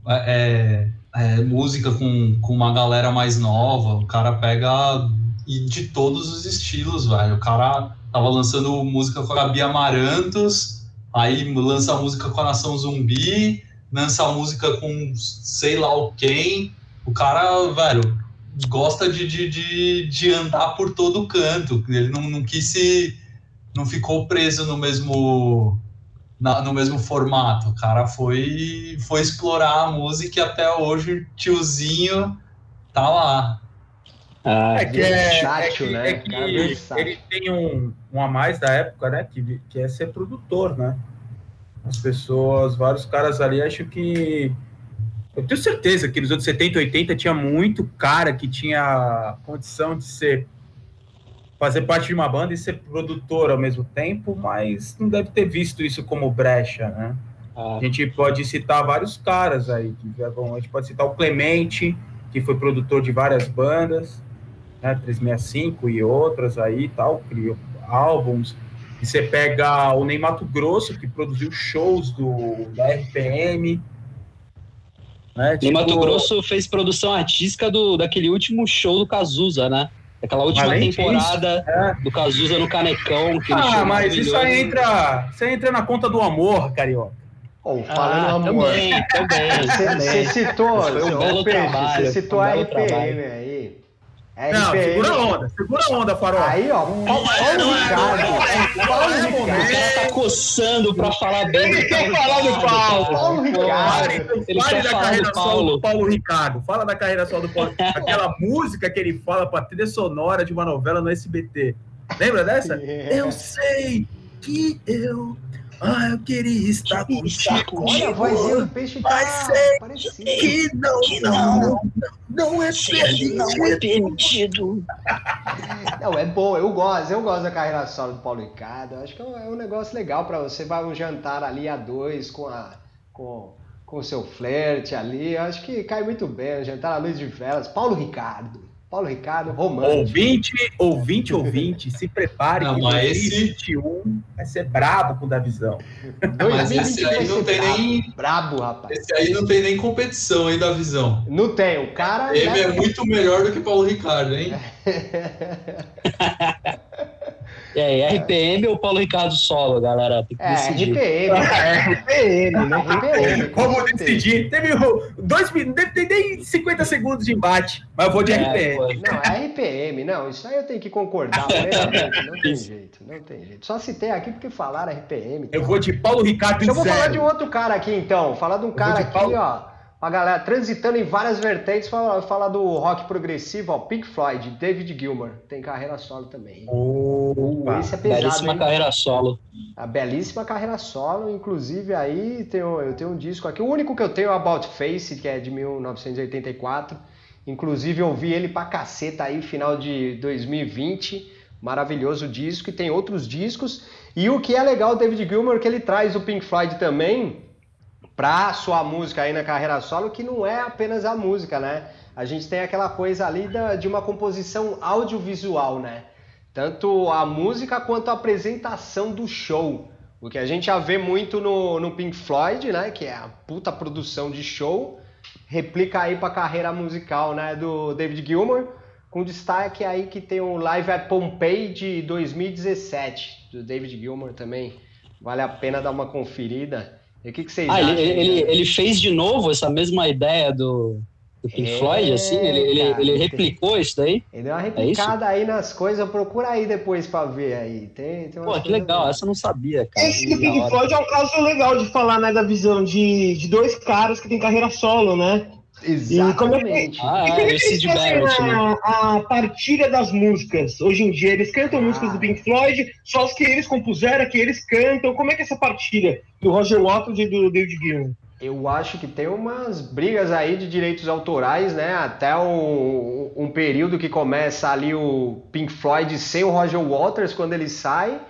S4: é, é, é, música com, com uma galera mais nova. O cara pega e de todos os estilos, velho. O cara tava lançando música com a Gabi Amarantos, aí lança música com a Nação Zumbi, lança música com sei lá o quem. O cara, velho, gosta de, de, de, de andar por todo canto. Ele não, não quis se. não ficou preso no mesmo na, no mesmo formato. O cara foi, foi explorar a música e até hoje tiozinho tá lá.
S2: Ah, é que é, versátil, é que, né? É que ele tem um, um a mais da época, né? Que, que é ser produtor, né? As pessoas, vários caras ali, acho que. Eu tenho certeza que nos anos 70 e 80 tinha muito cara que tinha condição de ser fazer parte de uma banda e ser produtor ao mesmo tempo, mas não deve ter visto isso como brecha, né? Ah. A gente pode citar vários caras aí, que já vão, a gente pode citar o Clemente, que foi produtor de várias bandas, né, 365 e outras aí tal, criou álbuns. E você pega o Ney Mato Grosso, que produziu shows do, da RPM.
S5: Né, tipo... Mato tipo Grosso fez produção artística do, daquele último show do Cazuza, né? Aquela última Além temporada disso, é. do Cazuza no Canecão.
S2: ah, mas isso aí entra, você entra na conta do amor, carioca.
S1: Oh, falando ah, amor. Também, também. Você citou, foi um belo trabalho, você citou um a RPM aí.
S2: É não, segura a onda, segura a onda, Farol.
S1: Aí, ó, Paulo Ricardo.
S5: Paulo Ricardo. O cara tá coçando pra falar bem.
S2: Ele quer falar do Paulo. Paulo Ricardo. Ele fale da carreira solo do Paulo Ricardo. Fala da carreira solo do Paulo. Aquela música que ele fala pra trilha sonora de uma novela no SBT. Lembra dessa? Eu sei que eu ah, eu queria estar contigo.
S1: Olha a vozinha do peixe tá
S2: Mas sei que não, que não, não, não, é permitido. Não é permitido.
S1: Não, é bom, eu gosto, eu gosto da carreira solo do Paulo Ricardo. Acho que é um é negócio legal para você. Vai um jantar ali a dois com a com, com o seu flerte ali. Acho que cai muito bem. Um jantar à luz de velas. Paulo Ricardo. Paulo Ricardo, romântico.
S2: Ouvinte, ouvinte, ouvinte, se prepare não, que 2021 esse... vai ser brabo com o da visão.
S4: Mas esse aí não tem brabo, nem.
S1: Brabo, rapaz.
S4: Esse aí não tem nem competição aí da visão.
S1: Não tem, o cara.
S4: Ele é muito melhor do que Paulo Ricardo, hein?
S5: É, é RPM ou Paulo Ricardo solo, galera?
S1: Tem que é, decidir. RPM. É, RPM, né? RPM.
S2: Como decidir? Teve dois minutos, tem nem 50 segundos de embate, mas eu vou de é, RPM. Pô.
S1: Não, é RPM, não, isso aí eu tenho que concordar, não tem jeito, não tem jeito. Só citei aqui porque falaram RPM.
S2: Eu vou de Paulo Ricardo
S1: Eu vou falar de outro cara aqui, então. Falar de um cara aqui, Paulo... ó a galera transitando em várias vertentes, fala, fala do rock progressivo, ó, Pink Floyd, David Gilmour, tem carreira solo também.
S5: Oh, esse é pesado, belíssima hein? carreira solo.
S1: A belíssima carreira solo, inclusive aí tenho, eu tenho um disco aqui, o único que eu tenho é About Face, que é de 1984, inclusive eu ouvi ele pra caceta aí, final de 2020, maravilhoso disco, e tem outros discos, E o que é legal David Gilmour que ele traz o Pink Floyd também para sua música aí na carreira solo, que não é apenas a música, né? A gente tem aquela coisa ali da, de uma composição audiovisual, né? Tanto a música quanto a apresentação do show. O que a gente já vê muito no, no Pink Floyd, né? Que é a puta produção de show. Replica aí para a carreira musical, né? Do David Gilmour. Com destaque aí que tem o Live at Pompeii de 2017, do David Gilmour também. Vale a pena dar uma conferida. E o que, que vocês ah,
S5: acham? Ele, ele, ele fez de novo essa mesma ideia do, do Pink é, Floyd, assim? Ele, ele, ele replicou isso daí?
S1: Ele deu uma é replicada é aí nas coisas, procura aí depois pra ver aí. Tem, tem
S5: Pô, que legal, essa eu não sabia, cara.
S3: Esse do Pink Floyd é um caso legal de falar, né, da visão de, de dois caras que têm carreira solo, né?
S1: Exatamente.
S3: Como é que, ah, é, esse de Barrett, né? a, a partilha das músicas. Hoje em dia, eles cantam ah. músicas do Pink Floyd, só as que eles compuseram, que eles cantam. Como é que é essa partilha do Roger Waters e do David Gilmour?
S1: Eu acho que tem umas brigas aí de direitos autorais, né? Até um, um período que começa ali o Pink Floyd sem o Roger Waters quando ele sai.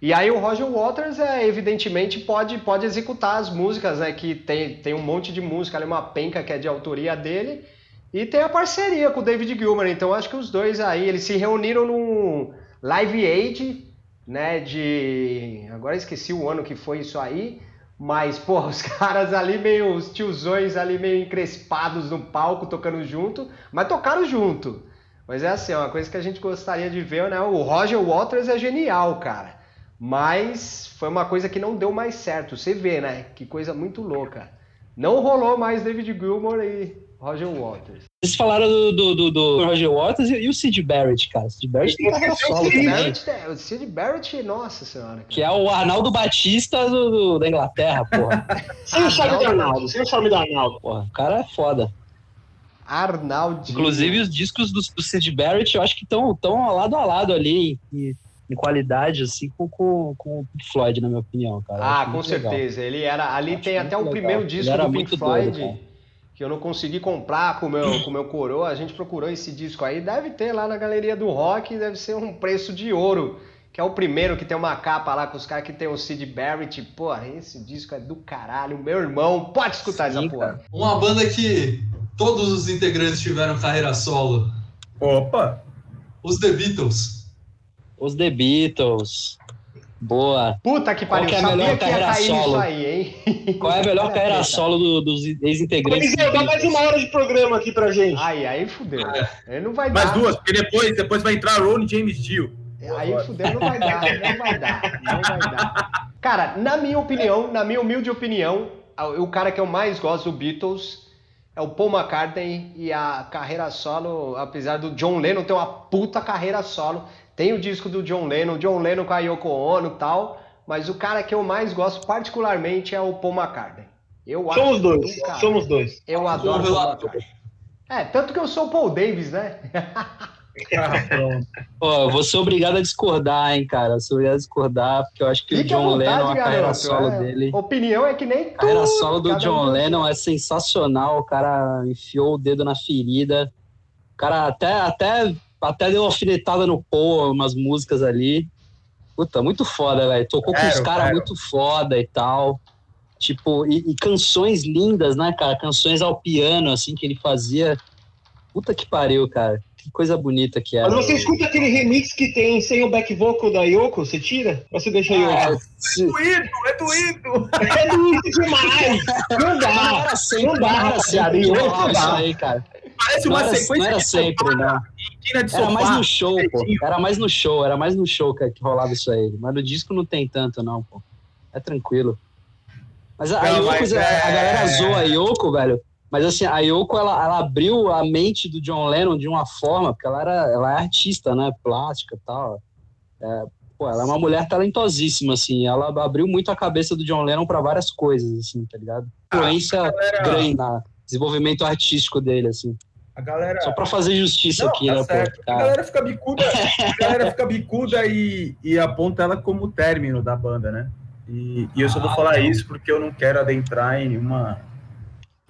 S1: E aí o Roger Waters, é, evidentemente, pode, pode executar as músicas, né? Que tem, tem um monte de música ali, uma penca que é de autoria dele. E tem a parceria com o David Gilmour. Então acho que os dois aí, eles se reuniram num Live Aid, né? De. Agora esqueci o ano que foi isso aí. Mas, pô, os caras ali meio, os tiozões ali meio encrespados no palco, tocando junto, mas tocaram junto. Mas é assim, é uma coisa que a gente gostaria de ver, né? O Roger Waters é genial, cara. Mas foi uma coisa que não deu mais certo. Você vê, né? Que coisa muito louca. Não rolou mais David Gilmour e Roger Waters.
S5: Vocês falaram do, do, do, do Roger Waters e, o Sid Barrett, cara. Sid Barrett tem carreira solo
S1: também. O Sid Barrett, nossa senhora. Cara.
S5: Que é o Arnaldo Batista do, da Inglaterra, porra.
S3: sem o charme do Arnaldo, sem o charme do Arnaldo.
S5: Porra, o cara é foda.
S1: Arnaldo.
S5: Inclusive os discos do, do Sid Barrett, eu acho que estão tão lado a lado ali. E em qualidade, assim, com, com, com o Pink Floyd, na minha opinião, cara.
S1: Ah, com certeza. Legal. Ele era. Ali tem até o legal. primeiro disco do Pink Floyd. Doido, que eu não consegui comprar com o meu, com meu coroa. A gente procurou esse disco aí. Deve ter lá na galeria do rock, deve ser um preço de ouro. Que é o primeiro que tem uma capa lá com os caras que tem o Sid Barrett. Porra, esse disco é do caralho. Meu irmão, pode escutar Sim, essa porra. Cara.
S4: Uma banda que todos os integrantes tiveram carreira solo.
S2: Opa!
S4: Os The Beatles.
S5: Os The Beatles. Boa.
S1: Puta que pariu, Qual
S5: que é a melhor carreira solo? aí, hein? Qual é a melhor carreira solo do, dos ex-integrantes?
S3: Dá mais uma hora de programa aqui pra gente.
S1: Aí, aí fudeu. Aí não vai
S2: dar. Mais duas, porque depois, depois vai entrar Ronnie James Dio.
S1: Aí fudeu, não vai dar, não vai dar, não vai dar. Cara, na minha opinião, na minha humilde opinião, o cara que eu mais gosto do Beatles é o Paul McCartney e a carreira solo, apesar do John Lennon ter uma puta carreira solo, tem o disco do John Lennon, John Lennon com a Yoko Ono e tal, mas o cara que eu mais gosto particularmente é o Paul McCartney.
S3: Eu somos dois, cara, somos dois.
S1: Eu adoro o Paul McCartney. É, tanto que eu sou o Paul Davis, né?
S5: Eu vou ser obrigado a discordar, hein, cara. Eu sou obrigado a discordar, porque eu acho que Fique o John vontade, Lennon, a carreira garoto, solo é, dele.
S1: Opinião é que nem
S5: tu. A carreira solo do John um Lennon é sensacional. O cara enfiou o dedo na ferida. O cara até, até até deu uma alfinetada no Paul, umas músicas ali. Puta, muito foda, velho. Tocou com os caras muito foda e tal. Tipo, e, e, canções lindas, né, cara? Canções ao piano, assim, que ele fazia. Puta que pariu, cara. Que coisa bonita que era.
S3: Mas você escuta aquele remix que tem sem o back vocal da Yoko? Você tira? Ou você deixa a Yoko? Ah,
S2: é doído, é doído.
S3: É doído demais. Não dá. Não
S5: era sempre, não dá, não era sempre. Não dá. Aí, cara. Parece uma não era, sequência. Não era sempre, não. Era mais no show, pô. Era mais no show, era mais no show que, que rolava isso aí. Mas no disco não tem tanto, não, pô. É tranquilo. Mas a, não, Yoko, mas é... a galera zoa a Yoko, velho. Mas assim, a Yoko, ela, ela abriu a mente do John Lennon de uma forma, porque ela, era, ela é artista, né? Plástica e tal. É, pô, ela é uma mulher talentosíssima, assim. Ela abriu muito a cabeça do John Lennon para várias coisas, assim, tá ligado? Ah, Influência ah, galera... grande no desenvolvimento artístico dele, assim.
S2: A galera...
S5: Só pra fazer justiça não, aqui, tá né,
S2: certo. pô? A galera fica bicuda, a galera fica bicuda e, e aponta ela como término da banda, né? E, e eu só vou ah, falar não. isso porque eu não quero adentrar em uma.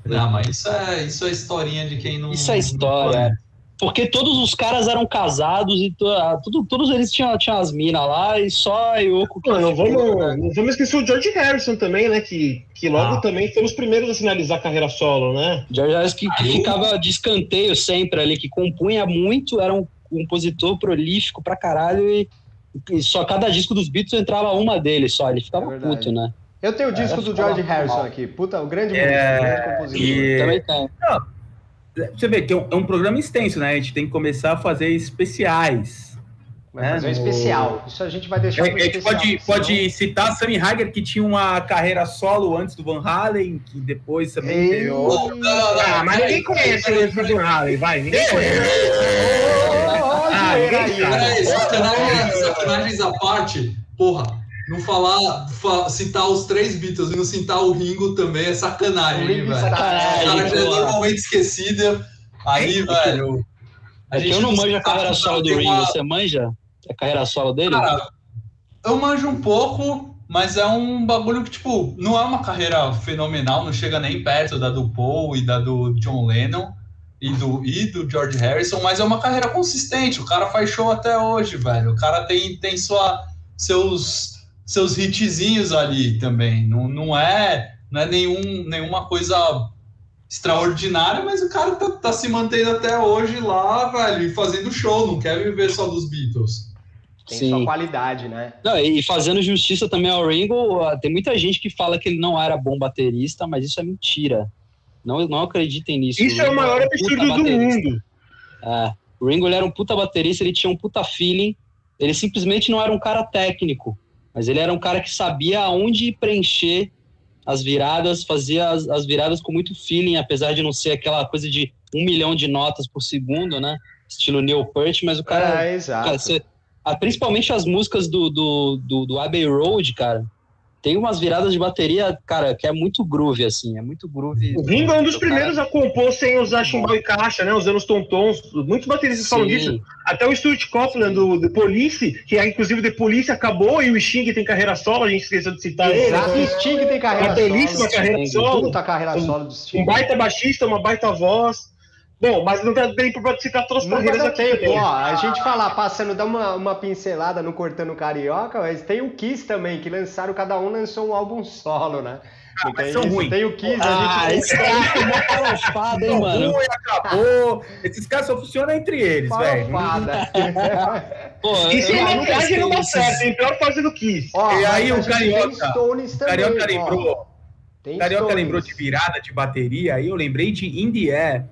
S4: Não, mas isso é, isso é historinha de quem não.
S5: Isso é história. Porque todos os caras eram casados e ah, tudo, todos eles tinham, tinham as minas lá e só a Yoko.
S3: Que não, vamos, não vamos esquecer o George Harrison também, né? Que, que logo ah. também foi os primeiros a sinalizar a carreira solo, né?
S5: George Harrison que, que ficava de escanteio sempre ali, que compunha muito, era um compositor prolífico pra caralho e, e só cada disco dos Beatles entrava uma dele só, ele ficava é puto, né?
S1: Eu tenho o disco é, do George Harrison mal. aqui, puta, o grande, é, grande compositor. E... Também tem.
S2: Não. Você vê que é um, é um, programa extenso, né? A gente tem que começar a fazer especiais.
S1: Vai né? fazer um especial. Isso a gente vai deixar
S2: é, A gente pode, senão... pode citar Sammy Hager, que tinha uma carreira solo antes do Van Halen, que depois também Ei,
S3: Ah, mas ninguém conhece o Van Halen, vai. Ninguém conhece.
S4: Ah, Peraí, sacanagens à parte, porra não falar, citar os três Beatles e não citar o Ringo também é sacanagem, velho. Sacanagem, o cara já é normalmente esquecida. Aí, velho.
S5: A é gente eu não manjo a carreira solo do Ringo, uma... você manja a carreira solo dele? Cara,
S4: eu manjo um pouco, mas é um bagulho que, tipo, não é uma carreira fenomenal, não chega nem perto da do Paul e da do John Lennon e do, e do George Harrison, mas é uma carreira consistente. O cara faz show até hoje, velho. O cara tem, tem sua, seus seus hitzinhos ali também. Não, não é não é nenhum, nenhuma coisa extraordinária, mas o cara tá, tá, se mantendo até hoje lá, velho, e fazendo show, não quer viver só dos Beatles.
S1: Tem Sim. sua qualidade, né?
S5: Não, e fazendo justiça também ao Ringo, tem muita gente que fala que ele não era bom baterista, mas isso é mentira. Não, não acreditem nisso.
S3: Isso é o maior absurdo do mundo.
S5: É, o Ringo ele era um puta baterista, ele tinha um puta feeling, ele simplesmente não era um cara técnico. Mas ele era um cara que sabia aonde preencher as viradas, fazia as, as viradas com muito feeling, apesar de não ser aquela coisa de um milhão de notas por segundo, né? Estilo Neil Peart, mas o cara.
S1: É, exato.
S5: Cara, você, principalmente as músicas do, do, do, do Abbey Road, cara tem umas viradas de bateria, cara, que é muito groove, assim, é muito groove.
S3: O Ringo é um dos primeiros cara. a compor sem usar chimbal e caixa, né, usando os tontons. Muitos bateristas Sim. falam disso. Até o Stuart Copeland, do The Police, que é, inclusive The Police acabou, e o Sting tem carreira solo, a gente esqueceu de citar
S1: Exato. ele. O Sting tem carreira
S3: uma belíssima solo. carreira solo.
S1: Puta carreira solo do
S3: Sting. Um baita baixista, uma baita voz. Bom, mas não dá tempo para citar todas as carreiras aqui.
S1: Tempo. Ó, a gente falar, passando, dá uma, uma pincelada no Cortando Carioca, mas tem o Kiss também, que lançaram, cada um lançou um álbum solo, né?
S2: Ah, tem, são ruins.
S1: tem o Kiss, ah, a gente...
S5: esse cara tomou palofada, hein, mano?
S2: Ruim, acabou. Esses caras só funcionam entre eles, velho.
S3: Pô, e se a maquiagem não dá certo, hein? Pior fase do Kiss.
S2: Ó, e aí o Carioca, o Carioca lembrou... Carioca lembrou de virada de bateria, aí eu lembrei de In The Air,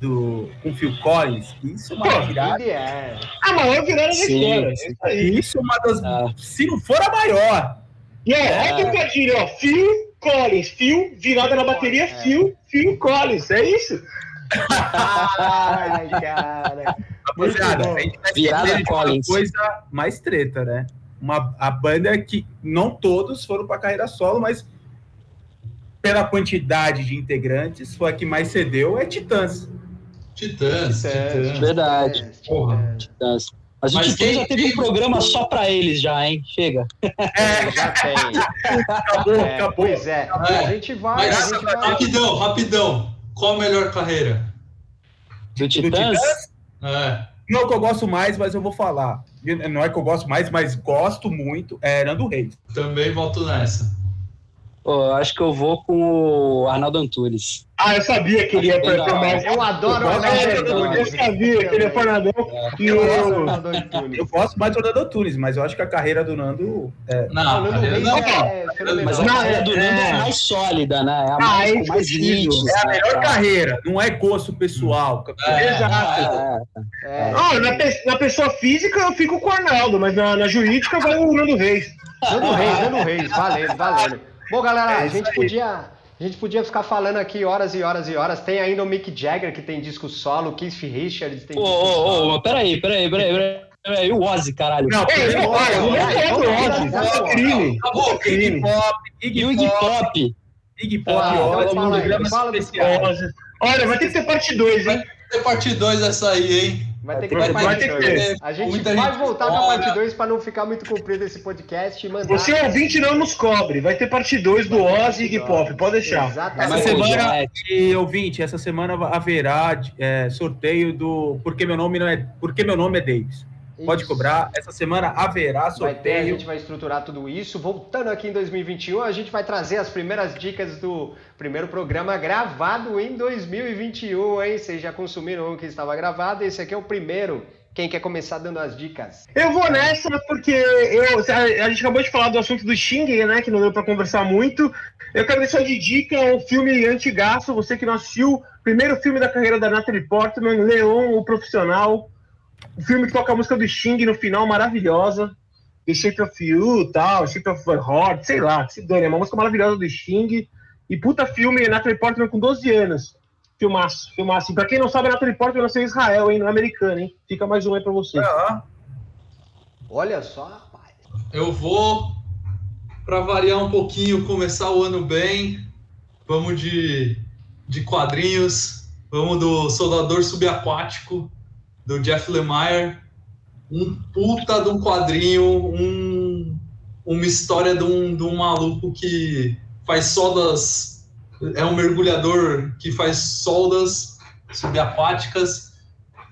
S2: do, com Phil Collins. Isso é uma virada.
S3: É. A maior virada da história.
S2: Isso é uma das. Ah. Se não for a maior.
S3: E é, é trocadilho, ó. Phil Collins. Phil, virada na bateria, é. Phil, Phil Collins. É isso.
S1: Ai, cara.
S2: Rapaziada, a gente virada Collins. uma coisa mais treta, né? Uma, a banda que não todos foram para carreira solo, mas pela quantidade de integrantes, foi a que mais cedeu, é Titãs.
S4: Titãs, Titãs.
S5: Verdade. Porra. Titãs. Mas, Mas o Titãs já teve um programa só pra eles já, hein? Chega.
S1: É, já tem.
S2: acabou, é, acabou.
S1: Pois é. é. A gente vai, Mas, a gente vai...
S4: Rapidão, rapidão. Qual a melhor carreira?
S5: Do Titãs? Do Titãs?
S2: É. Não que eu gosto mais, mas eu vou falar. Não é que eu gosto mais, mas gosto muito. É Nando Reis.
S4: Também volto nessa.
S5: Pô, acho que eu vou com o Arnaldo Antunes.
S3: Ah, eu sabia que ele ia para
S1: mais. Eu adoro o
S3: Arnaldo Antunes. Eu sabia que ele ia para Nandão.
S2: Eu, eu gosto mais do Nando Antunes, mas eu acho que a carreira do Nando.
S4: É... Não, não, não.
S5: É, mas a carreira do Nando é, mais sólida, né? É a ah, mais,
S2: é mais. É a melhor carreira, não é gosto pessoal.
S3: É, Exato. É, oh, na, na, pessoa física eu fico com o Arnaldo, mas na, na jurídica vai o Nando Reis.
S1: Nando Reis, Nando Reis, valendo, valendo. Bom, galera, é a gente podia. A gente podia ficar falando aqui horas e horas e horas. Tem ainda o Mick Jagger, que tem disco solo, o Keith Richards tem disco
S5: oh, solo. Ô, peraí, peraí, peraí, peraí. Peraí, o Ozzy, caralho. Não,
S3: não, é crime.
S2: Acabou, Iggy Pop.
S5: Iggy Pop.
S2: Iggy Pop, Ozzy,
S3: Olha, vai ter que ter parte 2, hein?
S4: Vai ter parte 2 essa aí, hein?
S1: Vai ter que ter parte 2. A gente vai voltar com a parte 2 para não ficar muito comprido esse podcast e mandar.
S3: Você ouvinte não nos cobre. Vai ter parte 2 do Ozzy e Hip Hop. Pode deixar.
S2: Exatamente. Essa semana, e ouvinte, essa semana haverá é, sorteio do Porque meu nome não é Porque meu nome é Davis. Pode isso. cobrar. Essa semana haverá sorteio.
S1: Vai ter, a gente vai estruturar tudo isso. Voltando aqui em 2021, a gente vai trazer as primeiras dicas do primeiro programa gravado em 2021, hein? Vocês já consumiram o que estava gravado. Esse aqui é o primeiro. Quem quer começar dando as dicas?
S3: Eu vou nessa porque eu, a gente acabou de falar do assunto do Xing, né? Que não deu para conversar muito. Eu quero deixar de dica um filme antigaço. Você que não assistiu, primeiro filme da carreira da Natalie Portman, Leon, o Profissional o filme que toca a música do Sting no final, maravilhosa. The Shape of You, tal, Shape of Heart, sei lá, se dane, é uma música maravilhosa do Sting. E puta filme, Natalie Portman com 12 anos. Filmaço, filmaço. E pra quem não sabe, Natalie Portman nasceu em Israel, hein, não é americana, hein. Fica mais um aí pra você.
S1: É. Olha só, rapaz.
S4: Eu vou, pra variar um pouquinho, começar o ano bem. Vamos de, de quadrinhos. Vamos do Soldador Subaquático do Jeff Lemire, um puta de um quadrinho, um, uma história de um, de um maluco que faz soldas, é um mergulhador que faz soldas subaquáticas,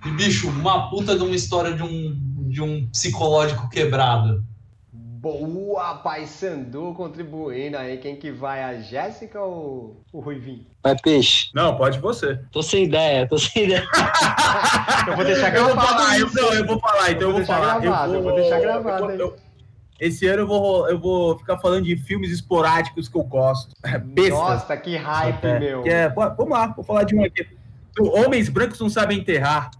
S4: e bicho, uma puta de uma história de um, de um psicológico quebrado.
S1: Boa, Pai Sandu contribuindo aí. Quem que vai? A Jéssica ou o Ruivinho?
S5: Vai, peixe.
S2: Não, pode você.
S5: Tô sem ideia, tô sem ideia.
S1: eu vou deixar gravado.
S2: Eu vou falar, eu, não, eu vou falar, então eu vou, eu vou falar.
S1: Gravado, eu, vou, eu vou deixar gravado. Eu,
S2: esse ano eu vou, eu vou ficar falando de filmes esporádicos que eu gosto.
S1: Bestas. Nossa, que hype, é, meu.
S2: É, vamos lá, vou falar de um aqui. Homens Brancos Não Sabem Enterrar.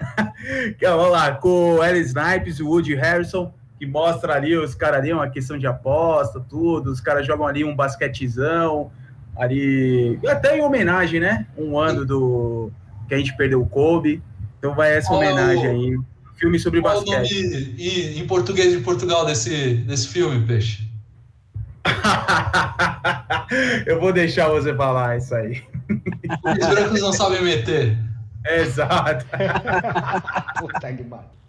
S2: que, vamos lá, com o Ellie Snipes e o Woody Harrison que mostra ali os caras ali, uma questão de aposta, tudo, os caras jogam ali um basquetezão, ali, até em homenagem, né? Um ano do que a gente perdeu o Kobe, então vai essa homenagem aí. Filme sobre Qual basquete.
S4: O nome em, em português de Portugal desse, desse filme, Peixe?
S2: Eu vou deixar você falar isso aí.
S4: Os brancos não sabem meter.
S2: Exato.
S5: Puta que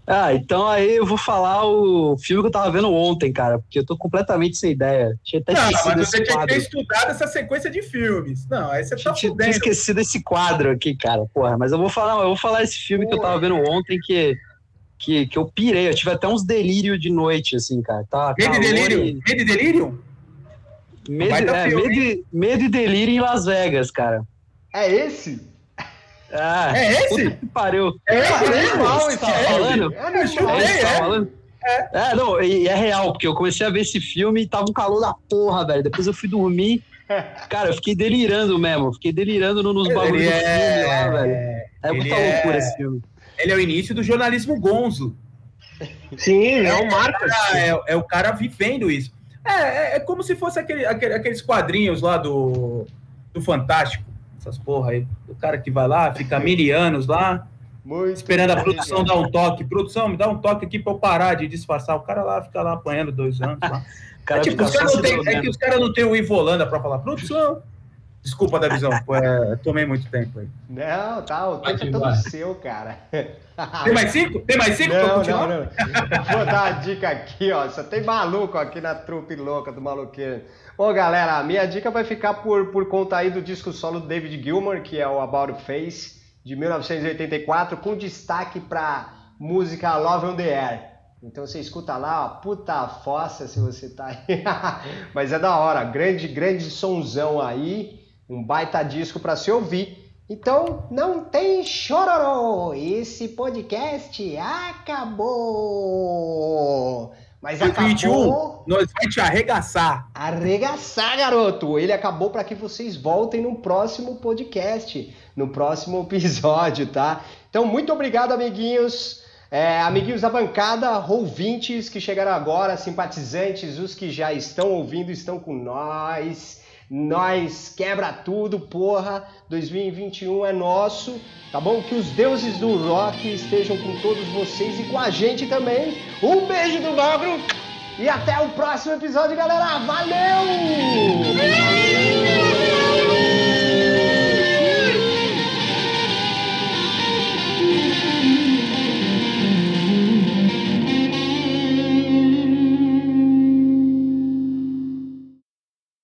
S5: ah, então aí eu vou falar o filme que eu tava vendo ontem, cara, porque eu tô completamente sem ideia.
S2: Tinha até não, mas você tinha que ter estudado essa sequência de filmes. Não, aí você tá
S5: tinha, tinha esquecido esse quadro aqui, cara, porra. Mas eu vou falar, eu vou falar esse filme que eu tava vendo ontem que, que, que eu pirei. Eu tive até uns delírios de noite, assim, cara. Tá,
S2: medo e delírio? E... Medo e delírio?
S5: Medo, é, medo, medo e delírio em Las Vegas, cara.
S1: É esse?
S5: Ah, é esse? Pariu.
S2: É esse é animal
S5: esse tá falando? É, é, é, tá falando? É. é, não, e é real, porque eu comecei a ver esse filme e tava um calor da porra, velho. Depois eu fui dormir. Cara, eu fiquei delirando mesmo. Fiquei delirando nos bagulhos do filme lá, velho. É muita é... loucura esse filme.
S2: Ele é o início do jornalismo gonzo.
S3: Sim, é, o Marcos.
S2: É, é, o cara vivendo isso. É, é, como se fosse aquele, aquele, aqueles quadrinhos lá do, do Fantástico essas porra aí. O cara que vai lá, fica mil anos lá, Muito esperando a produção dar um toque. Produção, me dá um toque aqui para eu parar de disfarçar. O cara lá fica lá apanhando dois anos lá. Cara é, tipo, os cara tem, é que os caras não têm o Ivolanda para falar produção. Desculpa da visão, é, tomei muito tempo aí.
S1: Não, tá, o tempo é todo seu, cara.
S2: Tem mais cinco? Tem mais cinco
S1: não, não, não. Vou dar uma dica aqui, ó. Só tem maluco aqui na trupe louca do maluqueiro. Bom, galera, a minha dica vai ficar por, por conta aí do disco solo do David Gilmour, que é o About Face, de 1984, com destaque para música Love on the Air. Então você escuta lá, ó, puta fossa se você tá aí. Mas é da hora, grande, grande sonzão aí, um baita disco para se ouvir. Então não tem chororô, esse podcast acabou. Mas 2021, acabou...
S2: nós vai te arregaçar.
S1: Arregaçar, garoto. Ele acabou para que vocês voltem no próximo podcast, no próximo episódio, tá? Então, muito obrigado, amiguinhos. É, amiguinhos da bancada, ouvintes que chegaram agora, simpatizantes, os que já estão ouvindo, estão com nós. Nós quebra tudo, porra. 2021 é nosso, tá bom? Que os deuses do rock estejam com todos vocês e com a gente também. Um beijo do Magro e até o próximo episódio, galera. Valeu!